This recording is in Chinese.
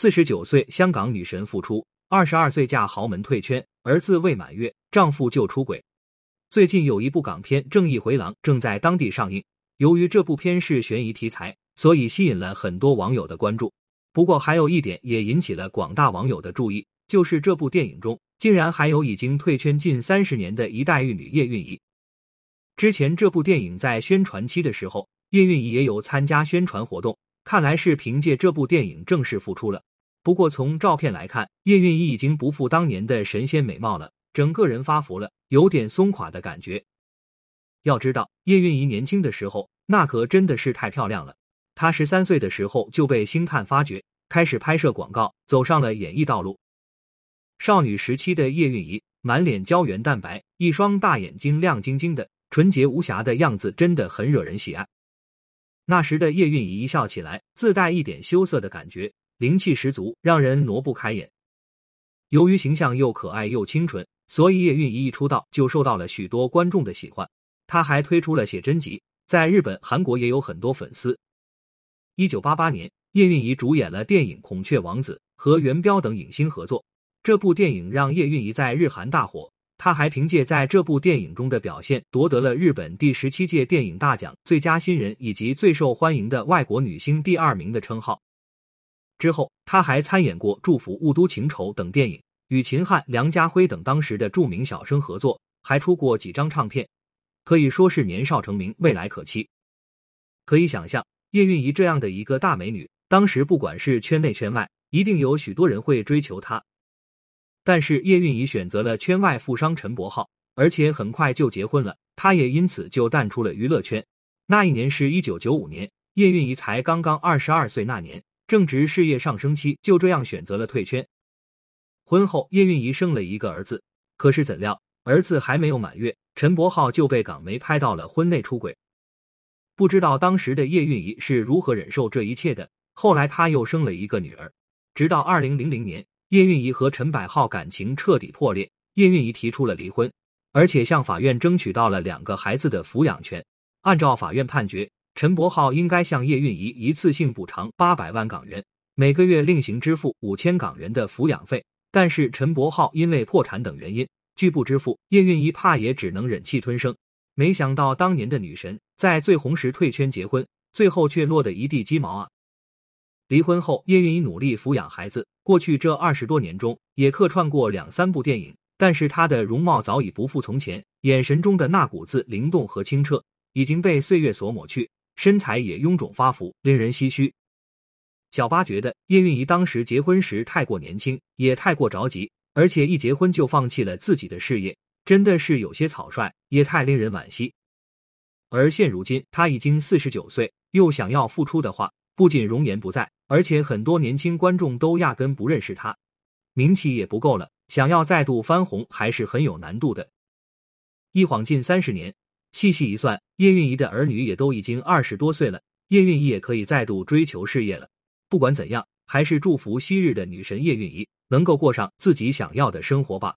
四十九岁香港女神复出，二十二岁嫁豪门退圈，儿子未满月，丈夫就出轨。最近有一部港片《正义回廊》正在当地上映，由于这部片是悬疑题材，所以吸引了很多网友的关注。不过还有一点也引起了广大网友的注意，就是这部电影中竟然还有已经退圈近三十年的一代玉女叶蕴仪。之前这部电影在宣传期的时候，叶蕴仪也有参加宣传活动。看来是凭借这部电影正式复出了。不过从照片来看，叶蕴仪已经不复当年的神仙美貌了，整个人发福了，有点松垮的感觉。要知道，叶蕴仪年轻的时候那可真的是太漂亮了。她十三岁的时候就被星探发掘，开始拍摄广告，走上了演艺道路。少女时期的叶蕴仪，满脸胶原蛋白，一双大眼睛亮晶晶的，纯洁无瑕的样子真的很惹人喜爱。那时的叶蕴仪一笑起来，自带一点羞涩的感觉，灵气十足，让人挪不开眼。由于形象又可爱又清纯，所以叶蕴仪一出道就受到了许多观众的喜欢。她还推出了写真集，在日本、韩国也有很多粉丝。一九八八年，叶蕴仪主演了电影《孔雀王子》，和元彪等影星合作。这部电影让叶蕴仪在日韩大火。她还凭借在这部电影中的表现，夺得了日本第十七届电影大奖最佳新人以及最受欢迎的外国女星第二名的称号。之后，她还参演过《祝福》《雾都情仇》等电影，与秦汉、梁家辉等当时的著名小生合作，还出过几张唱片，可以说是年少成名，未来可期。可以想象，叶蕴仪这样的一个大美女，当时不管是圈内圈外，一定有许多人会追求她。但是叶蕴仪选择了圈外富商陈柏浩，而且很快就结婚了，她也因此就淡出了娱乐圈。那一年是一九九五年，叶蕴仪才刚刚二十二岁，那年正值事业上升期，就这样选择了退圈。婚后，叶蕴仪生了一个儿子，可是怎料儿子还没有满月，陈柏浩就被港媒拍到了婚内出轨。不知道当时的叶蕴仪是如何忍受这一切的。后来，她又生了一个女儿，直到二零零零年。叶蕴仪和陈柏浩感情彻底破裂，叶蕴仪提出了离婚，而且向法院争取到了两个孩子的抚养权。按照法院判决，陈柏浩应该向叶蕴仪一次性补偿八百万港元，每个月另行支付五千港元的抚养费。但是陈柏浩因为破产等原因拒不支付，叶蕴仪怕也只能忍气吞声。没想到当年的女神在最红时退圈结婚，最后却落得一地鸡毛啊！离婚后，叶蕴仪努力抚养孩子。过去这二十多年中，也客串过两三部电影，但是她的容貌早已不复从前，眼神中的那股子灵动和清澈已经被岁月所抹去，身材也臃肿发福，令人唏嘘。小八觉得叶蕴仪当时结婚时太过年轻，也太过着急，而且一结婚就放弃了自己的事业，真的是有些草率，也太令人惋惜。而现如今，他已经四十九岁，又想要复出的话，不仅容颜不在。而且很多年轻观众都压根不认识他，名气也不够了，想要再度翻红还是很有难度的。一晃近三十年，细细一算，叶蕴仪的儿女也都已经二十多岁了，叶蕴仪也可以再度追求事业了。不管怎样，还是祝福昔日的女神叶蕴仪能够过上自己想要的生活吧。